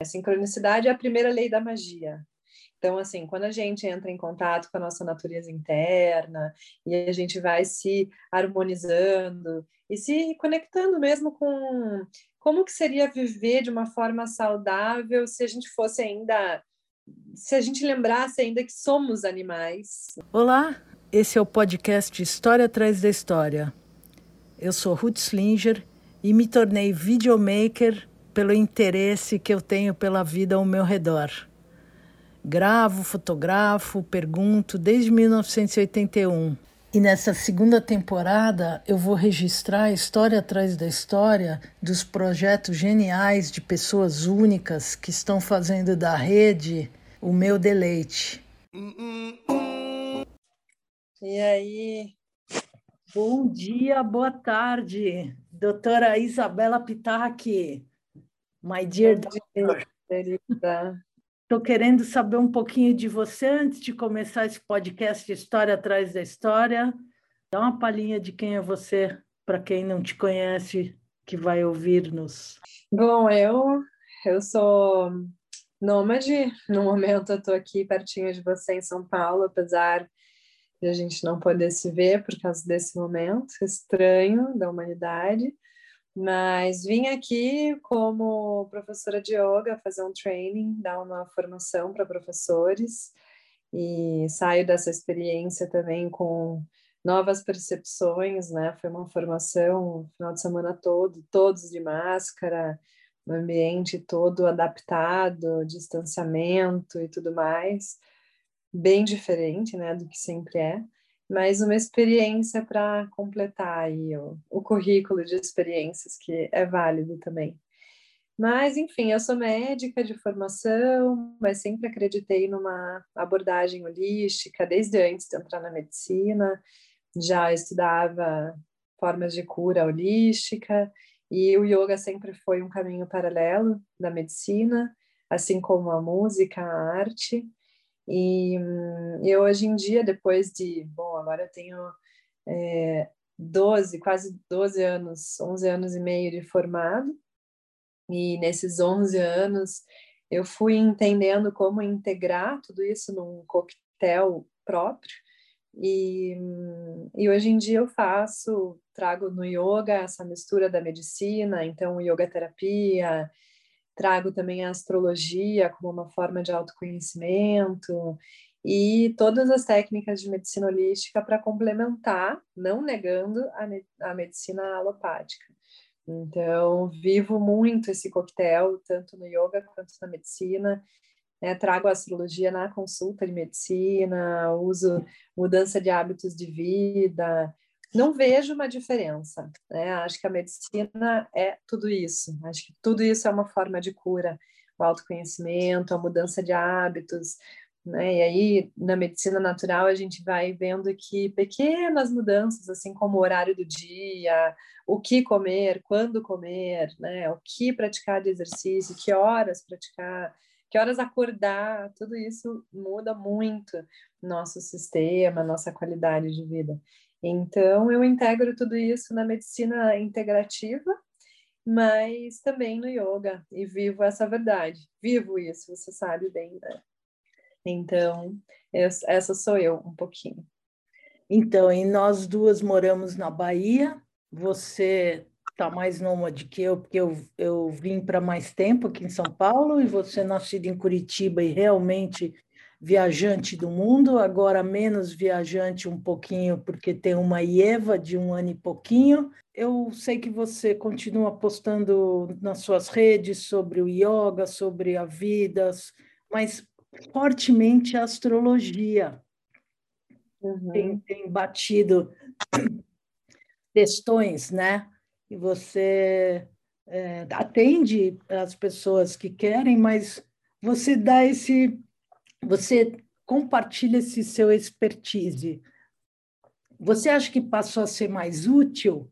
A sincronicidade é a primeira lei da magia. Então, assim, quando a gente entra em contato com a nossa natureza interna e a gente vai se harmonizando e se conectando mesmo com como que seria viver de uma forma saudável se a gente fosse ainda se a gente lembrasse ainda que somos animais. Olá, esse é o podcast História atrás da História. Eu sou Ruth Slinger e me tornei videomaker pelo interesse que eu tenho pela vida ao meu redor. Gravo, fotografo, pergunto desde 1981. E nessa segunda temporada eu vou registrar a história atrás da história dos projetos geniais de pessoas únicas que estão fazendo da rede o meu deleite. E aí? Bom dia, boa tarde, doutora Isabela Pitaki, my dear doctor. Estou querendo saber um pouquinho de você antes de começar esse podcast História Atrás da História. Dá uma palhinha de quem é você, para quem não te conhece, que vai ouvir-nos. Bom, eu, eu sou nômade. No momento, eu estou aqui pertinho de você em São Paulo, apesar de a gente não poder se ver por causa desse momento estranho da humanidade. Mas vim aqui como professora de yoga fazer um training, dar uma formação para professores. E saio dessa experiência também com novas percepções, né? Foi uma formação final de semana todo, todos de máscara, o ambiente todo adaptado, distanciamento e tudo mais, bem diferente, né, do que sempre é mas uma experiência para completar aí o, o currículo de experiências que é válido também. Mas, enfim, eu sou médica de formação, mas sempre acreditei numa abordagem holística desde antes de entrar na medicina. Já estudava formas de cura holística e o yoga sempre foi um caminho paralelo da medicina, assim como a música, a arte. E eu hoje em dia, depois de, bom, agora eu tenho é, 12, quase 12 anos, 11 anos e meio de formado, e nesses 11 anos eu fui entendendo como integrar tudo isso num coquetel próprio, e, e hoje em dia eu faço, trago no yoga essa mistura da medicina, então yoga terapia, trago também a astrologia como uma forma de autoconhecimento e todas as técnicas de medicina holística para complementar, não negando a, a medicina alopática. Então, vivo muito esse coquetel, tanto no yoga quanto na medicina. Né? Trago a astrologia na consulta de medicina, uso mudança de hábitos de vida, não vejo uma diferença. Né? Acho que a medicina é tudo isso. Acho que tudo isso é uma forma de cura. O autoconhecimento, a mudança de hábitos. Né? E aí, na medicina natural, a gente vai vendo que pequenas mudanças, assim como o horário do dia, o que comer, quando comer, né? o que praticar de exercício, que horas praticar, que horas acordar, tudo isso muda muito nosso sistema, nossa qualidade de vida. Então, eu integro tudo isso na medicina integrativa, mas também no yoga, e vivo essa verdade. Vivo isso, você sabe bem, né? Então, essa sou eu, um pouquinho. Então, e nós duas moramos na Bahia, você está mais nômade que eu, porque eu, eu vim para mais tempo aqui em São Paulo, e você nascido em Curitiba e realmente viajante do mundo, agora menos viajante um pouquinho, porque tem uma Ieva de um ano e pouquinho. Eu sei que você continua postando nas suas redes sobre o yoga, sobre a vida, mas fortemente a astrologia. Uhum. Tem, tem batido questões, né? E você é, atende as pessoas que querem, mas você dá esse você compartilha esse seu expertise. Você acha que passou a ser mais útil?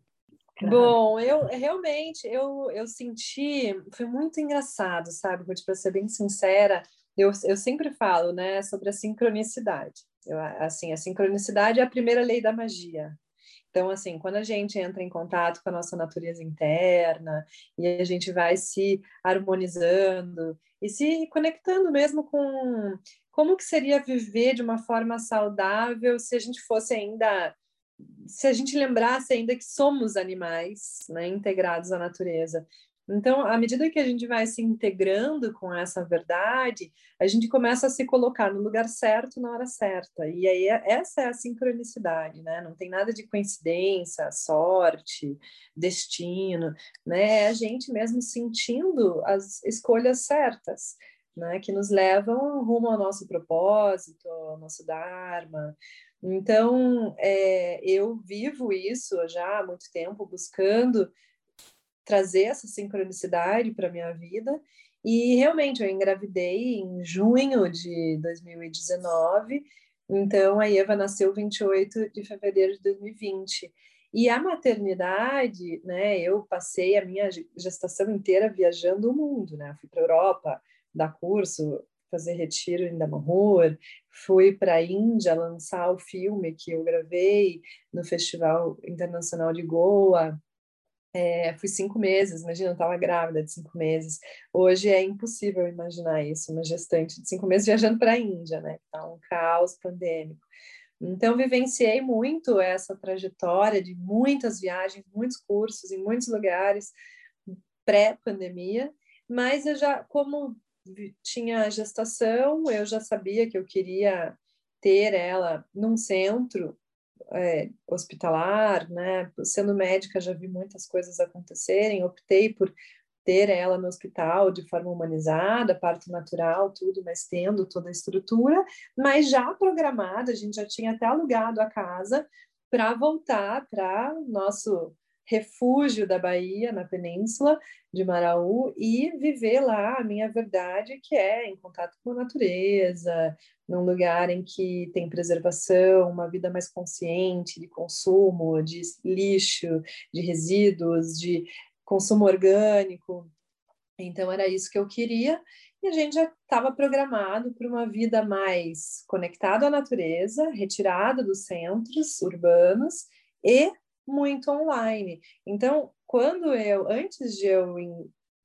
Bom, eu realmente eu, eu senti, foi muito engraçado, sabe? Para ser bem sincera, eu, eu sempre falo, né, sobre a sincronicidade. Eu, assim, a sincronicidade é a primeira lei da magia. Então, assim, quando a gente entra em contato com a nossa natureza interna e a gente vai se harmonizando e se conectando mesmo com como que seria viver de uma forma saudável se a gente fosse ainda se a gente lembrasse ainda que somos animais, né, integrados à natureza. Então, à medida que a gente vai se integrando com essa verdade, a gente começa a se colocar no lugar certo na hora certa. E aí essa é a sincronicidade, né? Não tem nada de coincidência, sorte, destino, né? É a gente mesmo sentindo as escolhas certas, né? Que nos levam rumo ao nosso propósito, ao nosso dharma. Então, é, eu vivo isso já há muito tempo, buscando trazer essa sincronicidade para minha vida. E realmente eu engravidei em junho de 2019, então a Eva nasceu 28 de fevereiro de 2020. E a maternidade, né, eu passei a minha gestação inteira viajando o mundo, né? Fui para Europa dar curso, fazer retiro em Damanhur, fui para a Índia lançar o filme que eu gravei no Festival Internacional de Goa, é, fui cinco meses, imagina, eu estava grávida de cinco meses. Hoje é impossível imaginar isso, uma gestante de cinco meses viajando para a Índia, né? Tá um caos pandêmico. Então, vivenciei muito essa trajetória de muitas viagens, muitos cursos em muitos lugares pré-pandemia, mas eu já, como tinha gestação, eu já sabia que eu queria ter ela num centro é, hospitalar, né? Sendo médica, já vi muitas coisas acontecerem. Optei por ter ela no hospital de forma humanizada, parto natural, tudo, mas tendo toda a estrutura, mas já programada, a gente já tinha até alugado a casa para voltar para nosso refúgio da Bahia, na península de Maraú, e viver lá a minha verdade, que é em contato com a natureza, num lugar em que tem preservação, uma vida mais consciente de consumo, de lixo, de resíduos, de consumo orgânico. Então, era isso que eu queria, e a gente já estava programado para uma vida mais conectada à natureza, retirada dos centros urbanos e muito online. Então, quando eu, antes de eu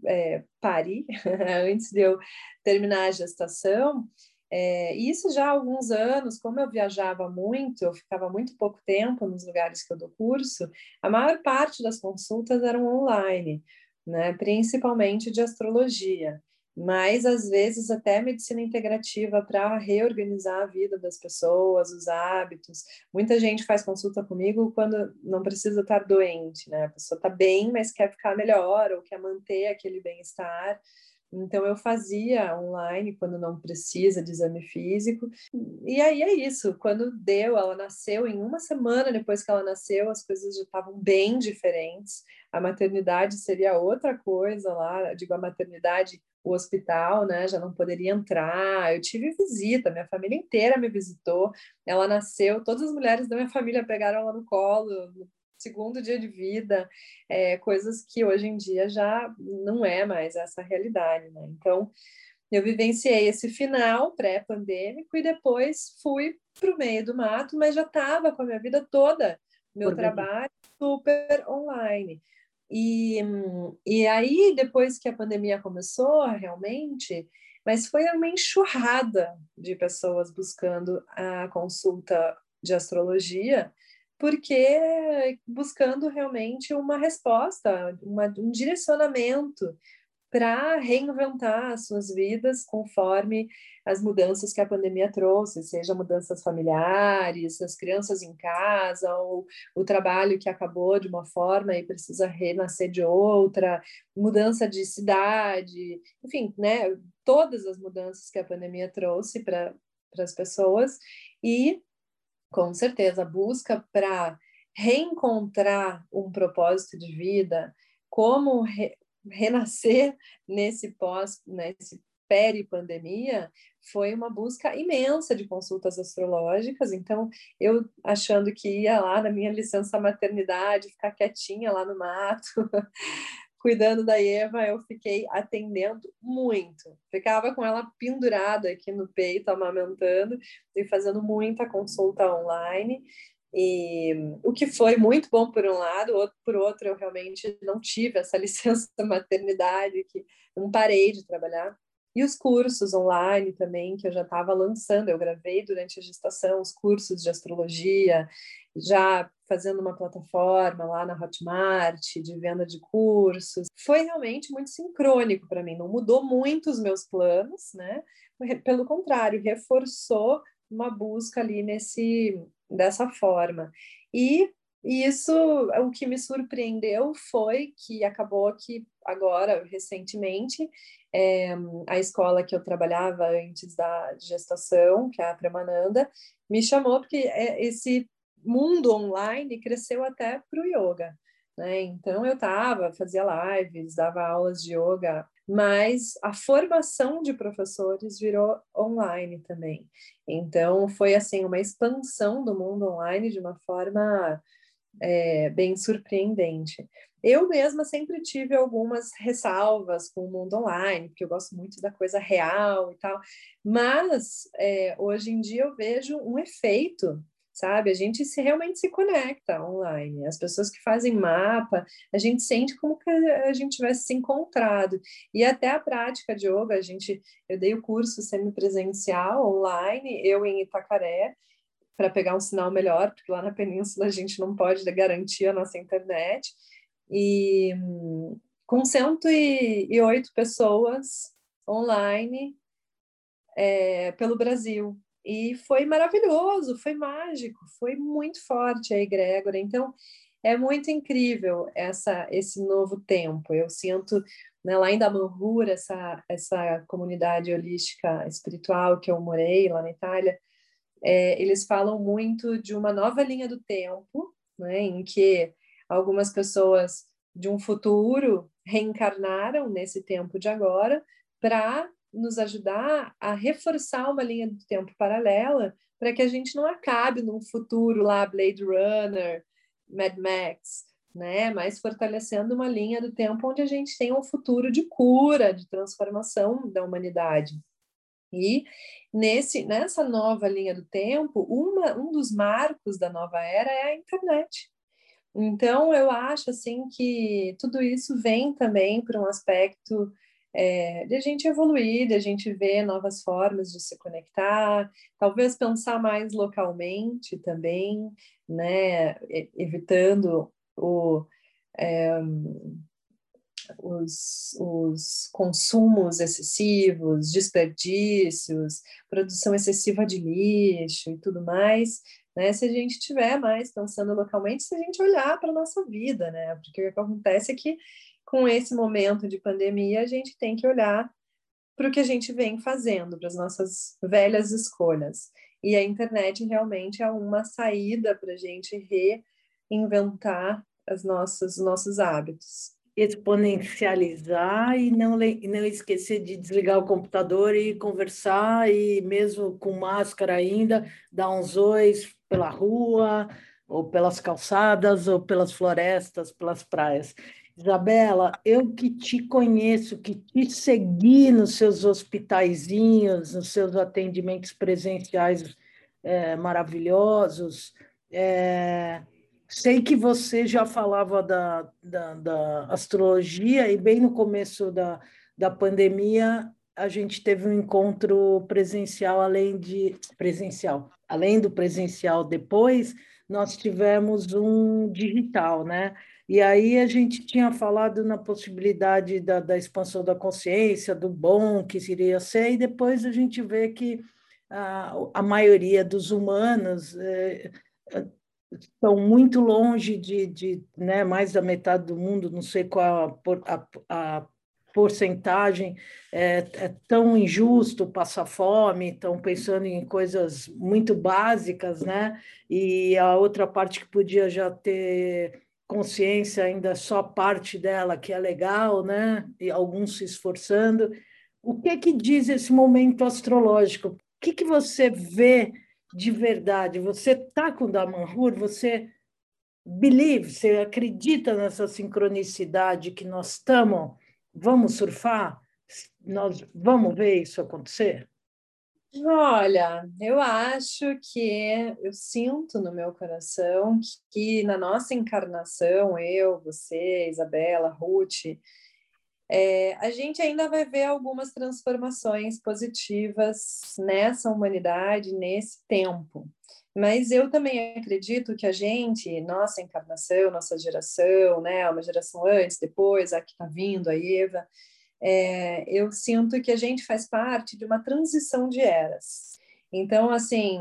é, parir, antes de eu terminar a gestação, é, isso já há alguns anos, como eu viajava muito, eu ficava muito pouco tempo nos lugares que eu dou curso, a maior parte das consultas eram online, né, principalmente de astrologia mas às vezes até medicina integrativa para reorganizar a vida das pessoas, os hábitos. Muita gente faz consulta comigo quando não precisa estar doente, né? A pessoa está bem, mas quer ficar melhor ou quer manter aquele bem-estar. Então eu fazia online quando não precisa de exame físico. E aí é isso, quando deu, ela nasceu em uma semana depois que ela nasceu, as coisas já estavam bem diferentes. A maternidade seria outra coisa lá, digo a maternidade o hospital, né? Já não poderia entrar. Eu tive visita, minha família inteira me visitou. Ela nasceu, todas as mulheres da minha família pegaram ela no colo segundo dia de vida, é, coisas que hoje em dia já não é mais essa realidade, né? Então, eu vivenciei esse final pré-pandêmico e depois fui para o meio do mato, mas já estava com a minha vida toda, meu trabalho super online. E, e aí, depois que a pandemia começou, realmente, mas foi uma enxurrada de pessoas buscando a consulta de astrologia, porque buscando realmente uma resposta, uma, um direcionamento para reinventar as suas vidas conforme as mudanças que a pandemia trouxe, seja mudanças familiares, as crianças em casa, ou o trabalho que acabou de uma forma e precisa renascer de outra, mudança de cidade, enfim, né, todas as mudanças que a pandemia trouxe para as pessoas e com certeza busca para reencontrar um propósito de vida, como re renascer nesse pós, nesse peri-pandemia, foi uma busca imensa de consultas astrológicas. Então, eu achando que ia lá na minha licença maternidade, ficar quietinha lá no mato, cuidando da Eva, eu fiquei atendendo muito. Ficava com ela pendurada aqui no peito, amamentando e fazendo muita consulta online. E o que foi muito bom por um lado, outro por outro, eu realmente não tive essa licença maternidade, que não parei de trabalhar. E os cursos online também, que eu já estava lançando, eu gravei durante a gestação os cursos de astrologia, já fazendo uma plataforma lá na Hotmart de venda de cursos. Foi realmente muito sincrônico para mim, não mudou muito os meus planos, né? Pelo contrário, reforçou uma busca ali nesse dessa forma. E isso, o que me surpreendeu foi que acabou que agora, recentemente, é, a escola que eu trabalhava antes da gestação, que é a Premananda, me chamou porque é, esse mundo online cresceu até para o yoga. Né? Então eu estava, fazia lives, dava aulas de yoga, mas a formação de professores virou online também. Então foi assim uma expansão do mundo online de uma forma é, bem surpreendente. Eu mesma sempre tive algumas ressalvas com o mundo online, porque eu gosto muito da coisa real e tal, mas é, hoje em dia eu vejo um efeito sabe? A gente se realmente se conecta online. As pessoas que fazem mapa, a gente sente como que a gente tivesse se encontrado. E até a prática de yoga, a gente, eu dei o curso semipresencial online, eu em Itacaré, para pegar um sinal melhor, porque lá na península a gente não pode garantir a nossa internet. E com 108 pessoas online é, pelo Brasil. E foi maravilhoso, foi mágico, foi muito forte a egrégora. Então, é muito incrível essa esse novo tempo. Eu sinto né, lá em Damanhur, essa, essa comunidade holística espiritual que eu morei lá na Itália, é, eles falam muito de uma nova linha do tempo, né, em que algumas pessoas de um futuro reencarnaram nesse tempo de agora para nos ajudar a reforçar uma linha do tempo paralela para que a gente não acabe num futuro lá Blade Runner, Mad Max, né? Mas fortalecendo uma linha do tempo onde a gente tem um futuro de cura, de transformação da humanidade. E nesse nessa nova linha do tempo, uma, um dos marcos da nova era é a internet. Então eu acho assim que tudo isso vem também para um aspecto é, de a gente evoluir, de a gente ver novas formas de se conectar, talvez pensar mais localmente também, né, evitando o, é, os, os consumos excessivos, desperdícios, produção excessiva de lixo e tudo mais, né? Se a gente tiver mais pensando localmente, se a gente olhar para a nossa vida, né? Porque o que acontece é que com esse momento de pandemia, a gente tem que olhar para o que a gente vem fazendo, para as nossas velhas escolhas. E a internet realmente é uma saída para a gente reinventar as nossas, os nossos hábitos. Exponencializar e não, não esquecer de desligar o computador e conversar, e mesmo com máscara ainda, dar uns ois pela rua, ou pelas calçadas, ou pelas florestas, pelas praias. Isabela, eu que te conheço, que te segui nos seus hospitaizinhos, nos seus atendimentos presenciais é, maravilhosos, é, sei que você já falava da, da, da, astrologia e bem no começo da, da pandemia a gente teve um encontro presencial além de presencial, além do presencial depois nós tivemos um digital, né? E aí a gente tinha falado na possibilidade da, da expansão da consciência, do bom que iria ser, e depois a gente vê que a, a maioria dos humanos é, estão muito longe de, de né, mais da metade do mundo, não sei qual a, a, a porcentagem, é, é, tão injusto passar fome, estão pensando em coisas muito básicas, né? E a outra parte que podia já ter consciência ainda só parte dela que é legal, né? E alguns se esforçando. O que que diz esse momento astrológico? O que que você vê de verdade? Você tá com Damanhur? Você believe? Você acredita nessa sincronicidade que nós estamos? Vamos surfar? Nós vamos ver isso acontecer? Olha, eu acho que eu sinto no meu coração que, que na nossa encarnação, eu, você, Isabela, Ruth, é, a gente ainda vai ver algumas transformações positivas nessa humanidade, nesse tempo. Mas eu também acredito que a gente, nossa encarnação, nossa geração, né, uma geração antes, depois, a que está vindo, a Eva, é, eu sinto que a gente faz parte de uma transição de eras. Então, assim,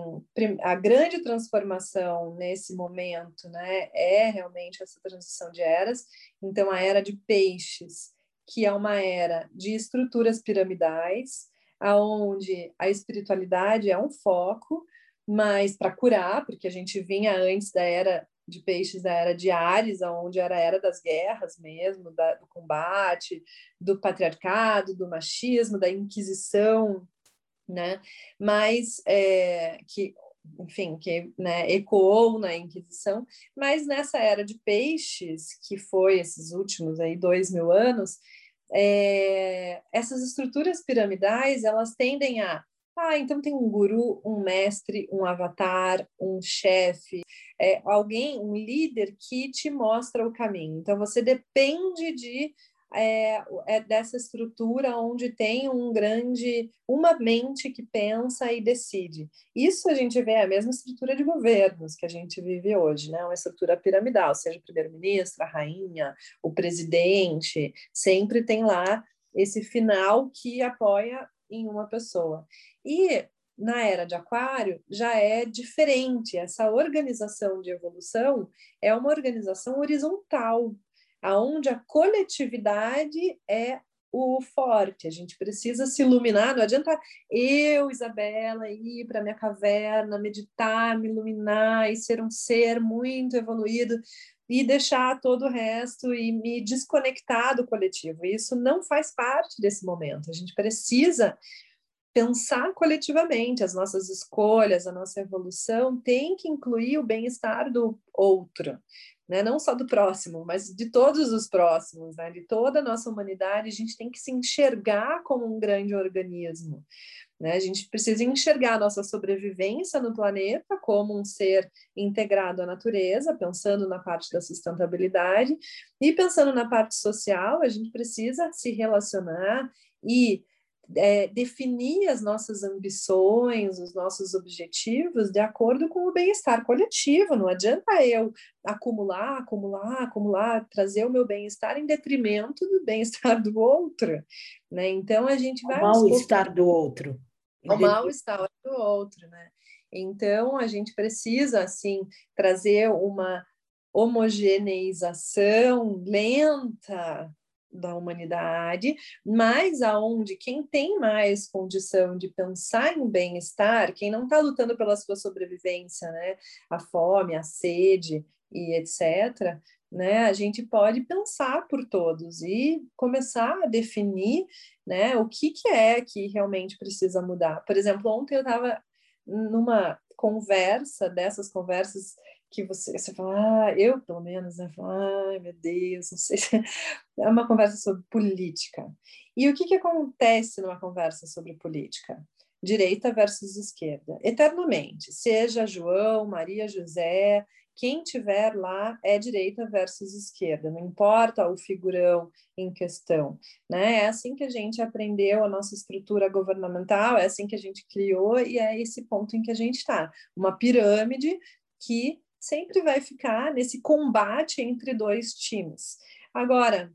a grande transformação nesse momento, né, é realmente essa transição de eras. Então, a era de peixes, que é uma era de estruturas piramidais, aonde a espiritualidade é um foco, mas para curar, porque a gente vinha antes da era de peixes da era de Ares, onde era a era das guerras mesmo, da, do combate, do patriarcado, do machismo, da inquisição, né? Mas é, que, enfim, que né, ecoou na Inquisição, mas nessa era de peixes, que foi esses últimos aí dois mil anos, é, essas estruturas piramidais elas tendem a ah, então tem um guru, um mestre, um avatar, um chefe, é, alguém, um líder que te mostra o caminho. Então você depende de é, é, dessa estrutura onde tem um grande, uma mente que pensa e decide. Isso a gente vê é a mesma estrutura de governos que a gente vive hoje, né? Uma estrutura piramidal, seja o primeiro-ministro, a rainha, o presidente, sempre tem lá esse final que apoia em uma pessoa. E na era de Aquário já é diferente. Essa organização de evolução é uma organização horizontal, aonde a coletividade é o forte. A gente precisa se iluminar. Não adianta eu, Isabela, ir para minha caverna, meditar, me iluminar e ser um ser muito evoluído e deixar todo o resto e me desconectar do coletivo. Isso não faz parte desse momento. A gente precisa pensar coletivamente as nossas escolhas, a nossa evolução tem que incluir o bem-estar do outro, né? Não só do próximo, mas de todos os próximos, né? De toda a nossa humanidade, a gente tem que se enxergar como um grande organismo. Né? A gente precisa enxergar a nossa sobrevivência no planeta como um ser integrado à natureza, pensando na parte da sustentabilidade, e pensando na parte social, a gente precisa se relacionar e é, definir as nossas ambições, os nossos objetivos de acordo com o bem-estar coletivo. Não adianta eu acumular, acumular, acumular, trazer o meu bem-estar em detrimento do bem-estar do outro. Né? Então a gente vai. O mal-estar do outro o mal-estar do outro, né? Então, a gente precisa, assim, trazer uma homogeneização lenta da humanidade, mas aonde quem tem mais condição de pensar em bem-estar, quem não está lutando pela sua sobrevivência, né, a fome, a sede e etc., né, a gente pode pensar por todos e começar a definir né, o que, que é que realmente precisa mudar. Por exemplo, ontem eu estava numa conversa, dessas conversas que você, você fala, ah, eu pelo menos, né, ai meu Deus, não sei se é uma conversa sobre política. E o que, que acontece numa conversa sobre política? Direita versus esquerda, eternamente, seja João, Maria José, quem tiver lá é direita versus esquerda, não importa o figurão em questão. Né? É assim que a gente aprendeu a nossa estrutura governamental, é assim que a gente criou e é esse ponto em que a gente está. Uma pirâmide que sempre vai ficar nesse combate entre dois times. Agora,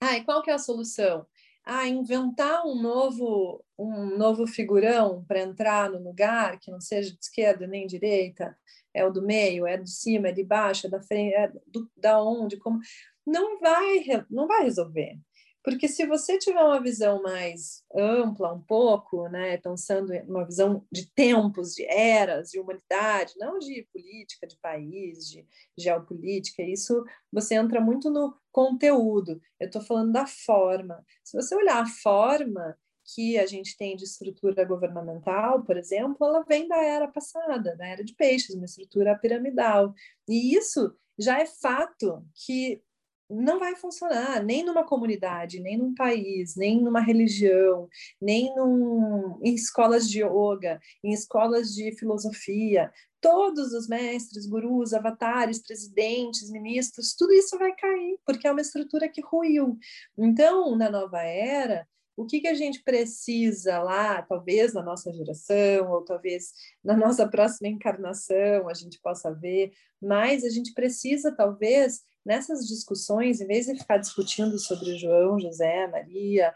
ai, qual que é a solução? Ah, inventar um novo um novo figurão para entrar no lugar que não seja de esquerda nem direita, é o do meio, é de cima, é de baixo, é da frente, é do, da onde, como não vai não vai resolver. Porque se você tiver uma visão mais ampla um pouco, né, pensando em uma visão de tempos, de eras, de humanidade, não de política, de país, de geopolítica, isso você entra muito no conteúdo. Eu estou falando da forma. Se você olhar a forma, que a gente tem de estrutura governamental, por exemplo, ela vem da era passada, da era de peixes, uma estrutura piramidal. E isso já é fato que não vai funcionar nem numa comunidade, nem num país, nem numa religião, nem num, em escolas de yoga, em escolas de filosofia. Todos os mestres, gurus, avatares, presidentes, ministros, tudo isso vai cair, porque é uma estrutura que ruiu. Então, na nova era, o que, que a gente precisa lá, talvez na nossa geração, ou talvez na nossa próxima encarnação a gente possa ver, mas a gente precisa, talvez, nessas discussões, em vez de ficar discutindo sobre João, José, Maria,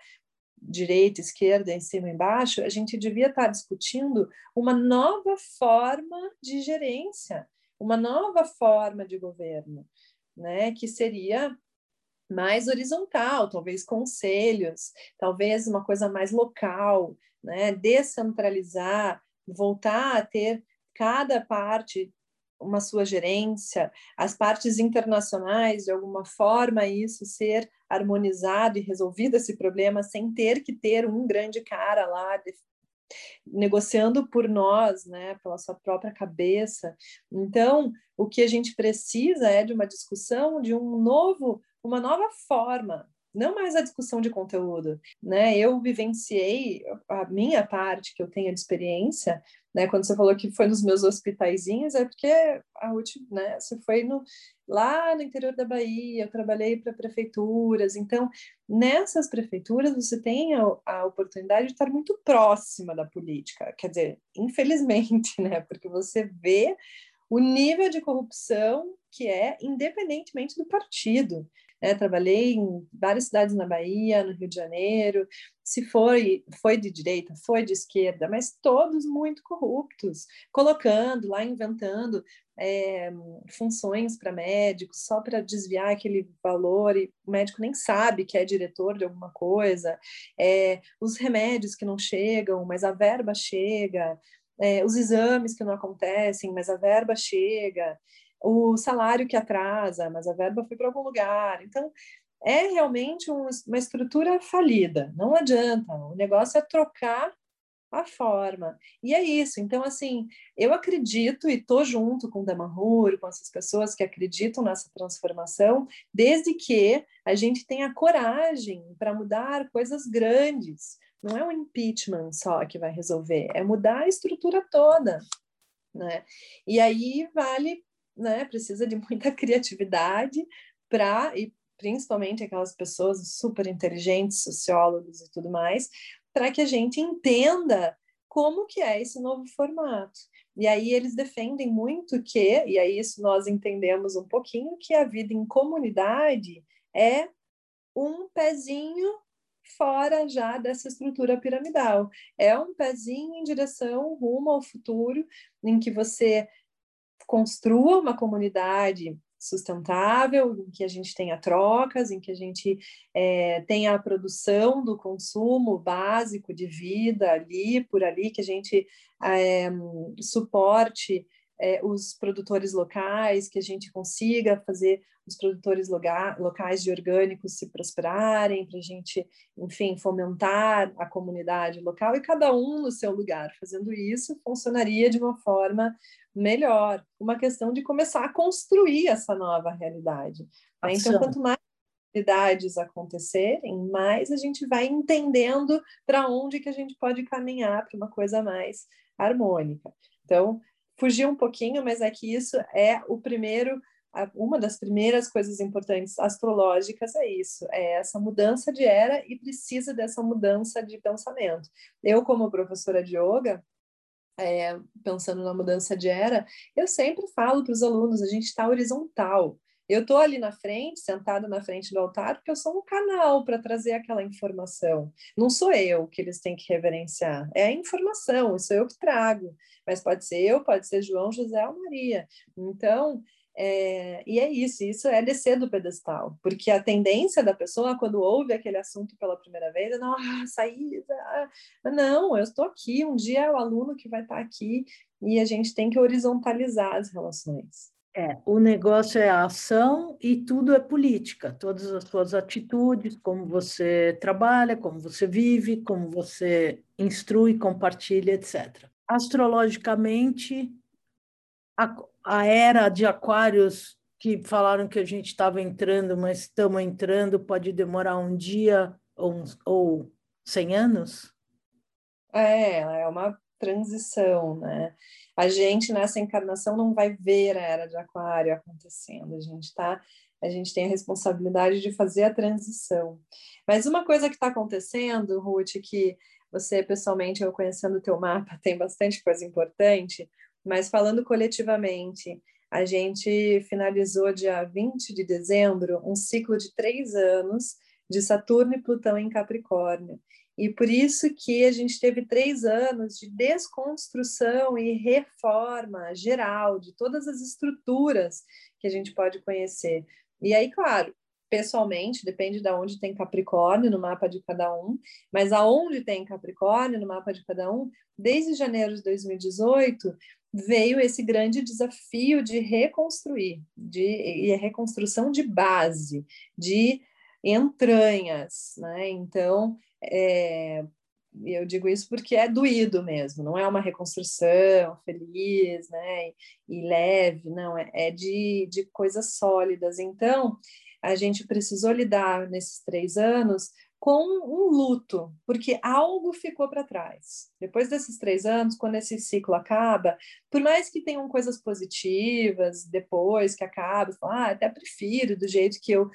direita, esquerda, em cima e embaixo, a gente devia estar discutindo uma nova forma de gerência, uma nova forma de governo, né, que seria mais horizontal, talvez conselhos, talvez uma coisa mais local, né, descentralizar, voltar a ter cada parte uma sua gerência, as partes internacionais, de alguma forma, isso ser harmonizado e resolvido esse problema sem ter que ter um grande cara lá de, negociando por nós, né, pela sua própria cabeça. Então, o que a gente precisa é de uma discussão de um novo, uma nova forma não mais a discussão de conteúdo, né? Eu vivenciei a minha parte que eu tenho de experiência, né? Quando você falou que foi nos meus hospitaizinhos, é porque a última, né? Você foi no, lá no interior da Bahia, eu trabalhei para prefeituras, então nessas prefeituras você tem a, a oportunidade de estar muito próxima da política, quer dizer, infelizmente, né? Porque você vê o nível de corrupção que é independentemente do partido. Né? Trabalhei em várias cidades na Bahia, no Rio de Janeiro. Se foi, foi de direita, foi de esquerda, mas todos muito corruptos, colocando lá, inventando é, funções para médicos só para desviar aquele valor e o médico nem sabe que é diretor de alguma coisa. É, os remédios que não chegam, mas a verba chega. É, os exames que não acontecem, mas a verba chega o salário que atrasa, mas a verba foi para algum lugar. Então, é realmente um, uma estrutura falida, não adianta. O negócio é trocar a forma. E é isso. Então, assim, eu acredito e estou junto com o Damanhur, com essas pessoas que acreditam nessa transformação, desde que a gente tenha coragem para mudar coisas grandes. Não é um impeachment só que vai resolver, é mudar a estrutura toda. Né? E aí vale né, precisa de muita criatividade para, e principalmente aquelas pessoas super inteligentes, sociólogos e tudo mais, para que a gente entenda como que é esse novo formato. E aí eles defendem muito que, e aí isso nós entendemos um pouquinho, que a vida em comunidade é um pezinho fora já dessa estrutura piramidal. É um pezinho em direção rumo ao futuro, em que você construa uma comunidade sustentável, em que a gente tenha trocas, em que a gente é, tenha a produção do consumo básico de vida ali, por ali, que a gente é, suporte é, os produtores locais, que a gente consiga fazer os produtores locais de orgânicos se prosperarem, para a gente, enfim, fomentar a comunidade local e cada um no seu lugar. Fazendo isso, funcionaria de uma forma melhor. Uma questão de começar a construir essa nova realidade. Né? Então, quanto mais realidades acontecerem, mais a gente vai entendendo para onde que a gente pode caminhar para uma coisa mais harmônica. Então, fugir um pouquinho, mas é que isso é o primeiro, uma das primeiras coisas importantes astrológicas é isso, é essa mudança de era e precisa dessa mudança de pensamento. Eu, como professora de yoga, é, pensando na mudança de era, eu sempre falo para os alunos, a gente está horizontal. Eu estou ali na frente, sentada na frente do altar, porque eu sou um canal para trazer aquela informação. Não sou eu que eles têm que reverenciar, é a informação, sou eu que trago. Mas pode ser eu, pode ser João, José ou Maria. Então, é, e é isso, isso é descer do pedestal, porque a tendência da pessoa, quando ouve aquele assunto pela primeira vez, é, não, ah, sair, ah, não, eu estou aqui, um dia é o aluno que vai estar aqui, e a gente tem que horizontalizar as relações. É, o negócio é a ação e tudo é política, todas as suas atitudes, como você trabalha, como você vive, como você instrui, compartilha, etc. Astrologicamente, a, a era de Aquários que falaram que a gente estava entrando, mas estamos entrando, pode demorar um dia ou, ou 100 anos? É, é uma transição, né? A gente nessa encarnação não vai ver a era de aquário acontecendo, a gente tá, a gente tem a responsabilidade de fazer a transição. Mas uma coisa que está acontecendo, Ruth, que você pessoalmente, eu conhecendo o teu mapa, tem bastante coisa importante, mas falando coletivamente, a gente finalizou dia 20 de dezembro um ciclo de três anos de Saturno e Plutão em Capricórnio. E por isso que a gente teve três anos de desconstrução e reforma geral de todas as estruturas que a gente pode conhecer. E aí, claro, pessoalmente, depende de onde tem Capricórnio no mapa de cada um, mas aonde tem Capricórnio no mapa de cada um, desde janeiro de 2018, veio esse grande desafio de reconstruir, de, e a reconstrução de base, de entranhas, né? Então, é, eu digo isso porque é doído mesmo, não é uma reconstrução feliz, né, e leve, não, é, é de, de coisas sólidas. Então, a gente precisou lidar nesses três anos com um luto, porque algo ficou para trás. Depois desses três anos, quando esse ciclo acaba, por mais que tenham coisas positivas depois que acaba, ah, até prefiro do jeito que eu,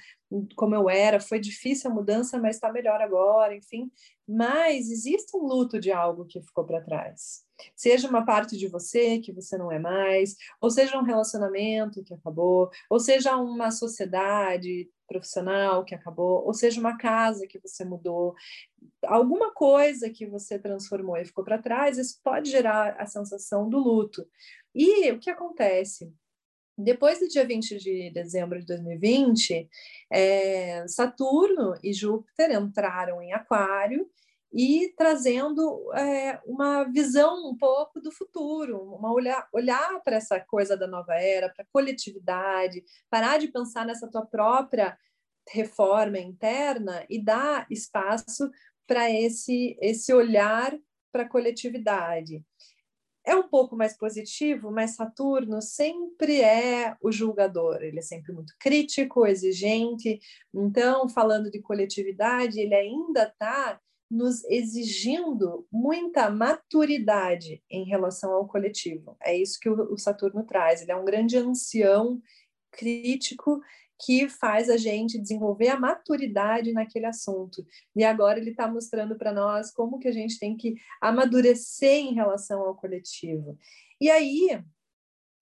como eu era, foi difícil a mudança, mas está melhor agora, enfim. Mas existe um luto de algo que ficou para trás. Seja uma parte de você que você não é mais, ou seja um relacionamento que acabou, ou seja uma sociedade profissional que acabou, ou seja, uma casa que você mudou, alguma coisa que você transformou e ficou para trás, isso pode gerar a sensação do luto. E o que acontece? Depois do dia 20 de dezembro de 2020, é, Saturno e Júpiter entraram em Aquário e trazendo é, uma visão um pouco do futuro, uma olhar, olhar para essa coisa da nova era, para a coletividade, parar de pensar nessa tua própria reforma interna e dar espaço para esse, esse olhar para a coletividade. É um pouco mais positivo, mas Saturno sempre é o julgador, ele é sempre muito crítico, exigente. Então, falando de coletividade, ele ainda está nos exigindo muita maturidade em relação ao coletivo. É isso que o, Saturno traz. Ele é um grande ancião crítico que faz a gente desenvolver a maturidade naquele assunto. E agora ele está mostrando para nós como que a gente tem que amadurecer em relação ao coletivo. E aí,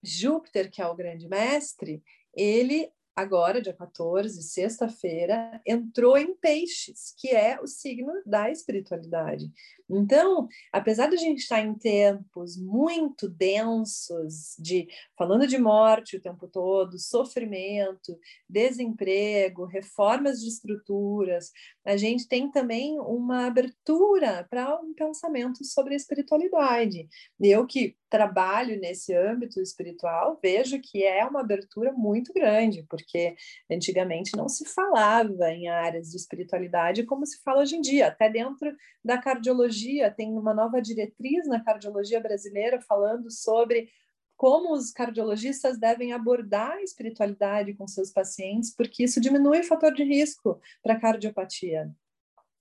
Júpiter, que é o grande mestre, ele agora, dia 14, sexta-feira, entrou em Peixes, que é o signo da espiritualidade. Então, apesar de a gente estar em tempos muito densos, de falando de morte o tempo todo, sofrimento, desemprego, reformas de estruturas, a gente tem também uma abertura para um pensamento sobre a espiritualidade. Eu que trabalho nesse âmbito espiritual, vejo que é uma abertura muito grande, porque antigamente não se falava em áreas de espiritualidade como se fala hoje em dia, até dentro da cardiologia, tem uma nova diretriz na cardiologia brasileira falando sobre como os cardiologistas devem abordar a espiritualidade com seus pacientes, porque isso diminui o fator de risco para cardiopatia.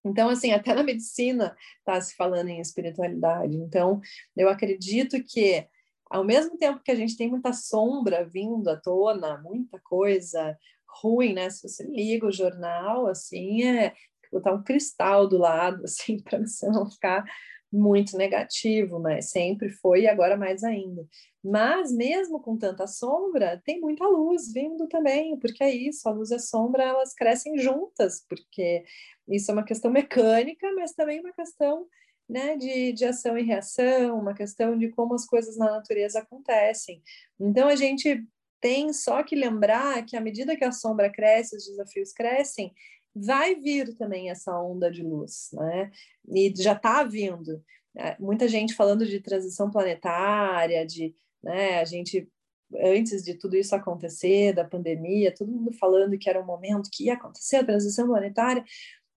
Então, assim, até na medicina está se falando em espiritualidade. Então, eu acredito que, ao mesmo tempo que a gente tem muita sombra vindo à tona, muita coisa ruim, né? Se você liga o jornal, assim, é botar um cristal do lado, assim, para você não ficar muito negativo, mas sempre foi e agora mais ainda. Mas mesmo com tanta sombra, tem muita luz vindo também, porque é isso, a luz e a sombra elas crescem juntas, porque isso é uma questão mecânica, mas também uma questão né, de, de ação e reação, uma questão de como as coisas na natureza acontecem. Então a gente tem só que lembrar que à medida que a sombra cresce, os desafios crescem, vai vir também essa onda de luz, né? E já está vindo. É, muita gente falando de transição planetária, de né, a gente antes de tudo isso acontecer, da pandemia, todo mundo falando que era um momento que ia acontecer a transição planetária,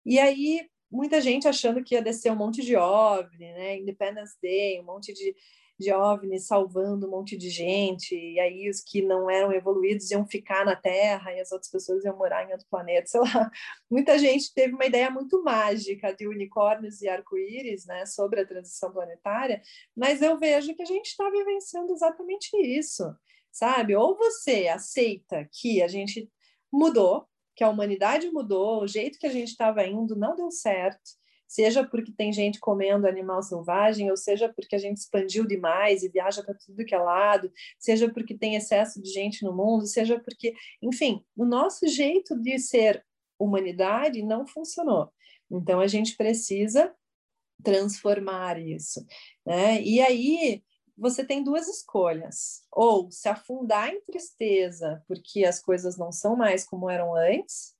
e aí muita gente achando que ia descer um monte de OVNI, né, Independence Day, um monte de de OVNIs salvando um monte de gente, e aí os que não eram evoluídos iam ficar na Terra e as outras pessoas iam morar em outro planeta, sei lá. Muita gente teve uma ideia muito mágica de unicórnios e arco-íris, né, sobre a transição planetária, mas eu vejo que a gente está vivenciando exatamente isso, sabe? Ou você aceita que a gente mudou, que a humanidade mudou, o jeito que a gente estava indo não deu certo, seja porque tem gente comendo animal selvagem, ou seja porque a gente expandiu demais e viaja para tudo que é lado, seja porque tem excesso de gente no mundo, seja porque, enfim, o nosso jeito de ser humanidade não funcionou. Então a gente precisa transformar isso, né? E aí você tem duas escolhas: ou se afundar em tristeza porque as coisas não são mais como eram antes,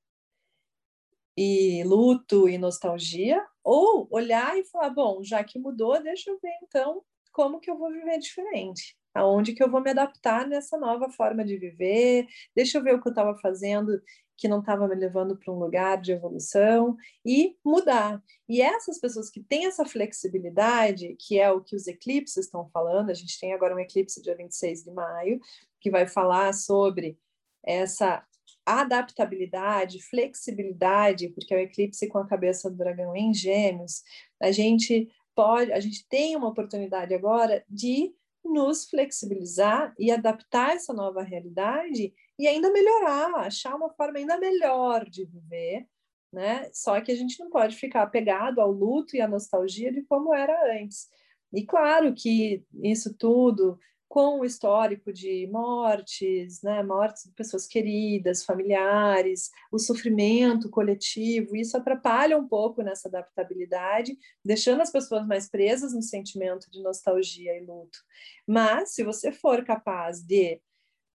e luto e nostalgia, ou olhar e falar, bom, já que mudou, deixa eu ver então como que eu vou viver diferente, aonde que eu vou me adaptar nessa nova forma de viver, deixa eu ver o que eu estava fazendo que não estava me levando para um lugar de evolução. E mudar. E essas pessoas que têm essa flexibilidade, que é o que os eclipses estão falando, a gente tem agora um eclipse dia 26 de maio, que vai falar sobre essa adaptabilidade, flexibilidade, porque é o eclipse com a cabeça do dragão em gêmeos, a gente pode, a gente tem uma oportunidade agora de nos flexibilizar e adaptar essa nova realidade e ainda melhorar, achar uma forma ainda melhor de viver, né? Só que a gente não pode ficar apegado ao luto e à nostalgia de como era antes. E claro que isso tudo com o histórico de mortes, né, mortes de pessoas queridas, familiares, o sofrimento coletivo, isso atrapalha um pouco nessa adaptabilidade, deixando as pessoas mais presas no sentimento de nostalgia e luto. Mas se você for capaz de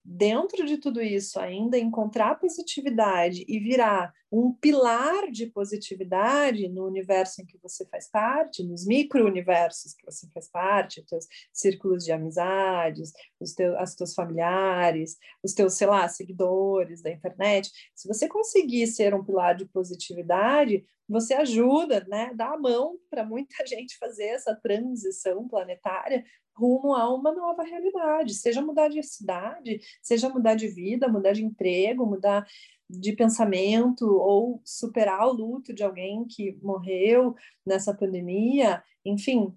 dentro de tudo isso, ainda encontrar positividade e virar um pilar de positividade no universo em que você faz parte, nos micro-universos que você faz parte, os teus círculos de amizades, os teus, as teus familiares, os teus, sei lá, seguidores da internet, se você conseguir ser um pilar de positividade, você ajuda, né, dá a mão para muita gente fazer essa transição planetária rumo a uma nova realidade, seja mudar de cidade, seja mudar de vida, mudar de emprego, mudar de pensamento ou superar o luto de alguém que morreu nessa pandemia, enfim,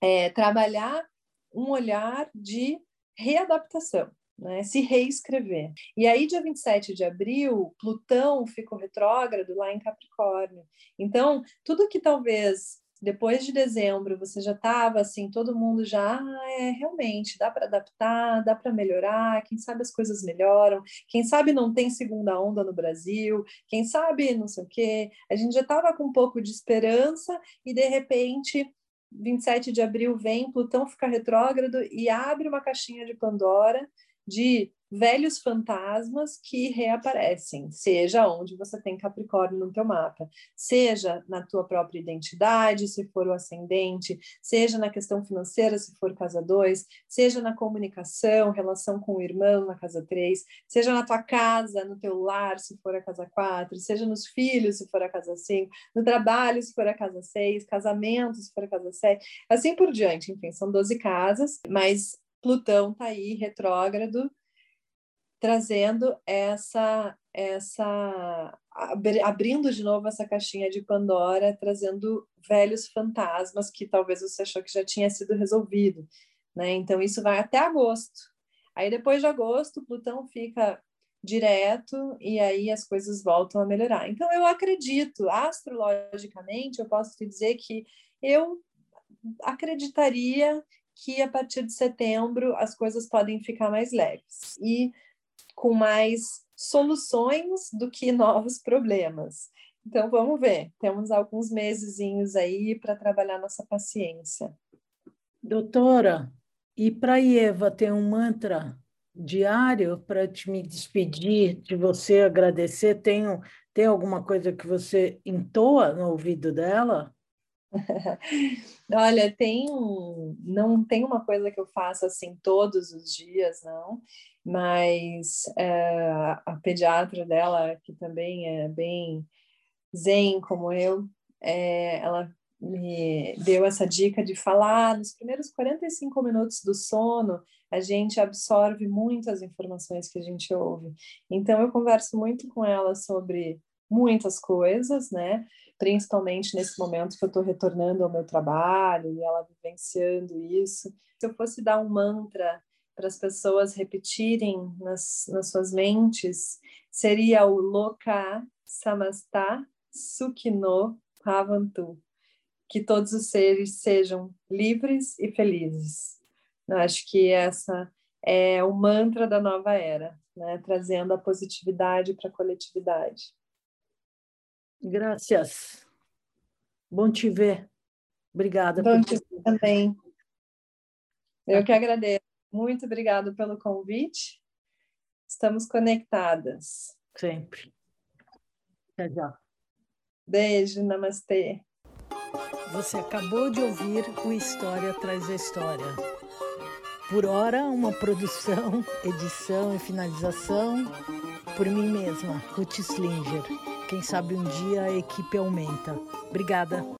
é, trabalhar um olhar de readaptação. Né, se reescrever. E aí, dia 27 de abril, Plutão ficou retrógrado lá em Capricórnio. Então, tudo que talvez depois de dezembro você já estava assim, todo mundo já, ah, é, realmente, dá para adaptar, dá para melhorar, quem sabe as coisas melhoram, quem sabe não tem segunda onda no Brasil, quem sabe não sei o quê. A gente já estava com um pouco de esperança e de repente 27 de abril vem, Plutão fica retrógrado e abre uma caixinha de Pandora de velhos fantasmas que reaparecem, seja onde você tem Capricórnio no teu mapa, seja na tua própria identidade, se for o ascendente, seja na questão financeira, se for casa 2, seja na comunicação, relação com o irmão na casa 3, seja na tua casa, no teu lar, se for a casa 4, seja nos filhos, se for a casa 5, no trabalho, se for a casa 6, casamento, se for a casa 7, assim por diante, enfim, são 12 casas, mas Plutão está aí retrógrado trazendo essa essa abrindo de novo essa caixinha de Pandora, trazendo velhos fantasmas que talvez você achou que já tinha sido resolvido, né? Então isso vai até agosto. Aí depois de agosto, Plutão fica direto e aí as coisas voltam a melhorar. Então eu acredito, astrologicamente, eu posso te dizer que eu acreditaria que a partir de setembro as coisas podem ficar mais leves. E com mais soluções do que novos problemas. Então vamos ver, temos alguns mesezinhos aí para trabalhar nossa paciência. Doutora, e para Eva tem um mantra diário para te me despedir de você, agradecer? Tem, tem alguma coisa que você entoa no ouvido dela? Olha, tem um, não tem uma coisa que eu faça assim todos os dias, não mas é, a pediatra dela, que também é bem zen como eu, é, ela me deu essa dica de falar nos primeiros 45 minutos do sono, a gente absorve muitas informações que a gente ouve. Então, eu converso muito com ela sobre muitas coisas, né? Principalmente nesse momento que eu estou retornando ao meu trabalho e ela vivenciando isso. Se eu fosse dar um mantra para as pessoas repetirem nas, nas suas mentes, seria o Loka Samasta Sukhino Bhavantu. Que todos os seres sejam livres e felizes. Eu acho que essa é o mantra da nova era, né? trazendo a positividade para a coletividade. Graças. Bom te ver. Obrigada. Bom te ver também. Eu que agradeço. Muito obrigada pelo convite. Estamos conectadas. Sempre. Até já. Beijo, namastê. Você acabou de ouvir o História Atrás da História. Por hora, uma produção, edição e finalização por mim mesma, Ruth Slinger. Quem sabe um dia a equipe aumenta. Obrigada.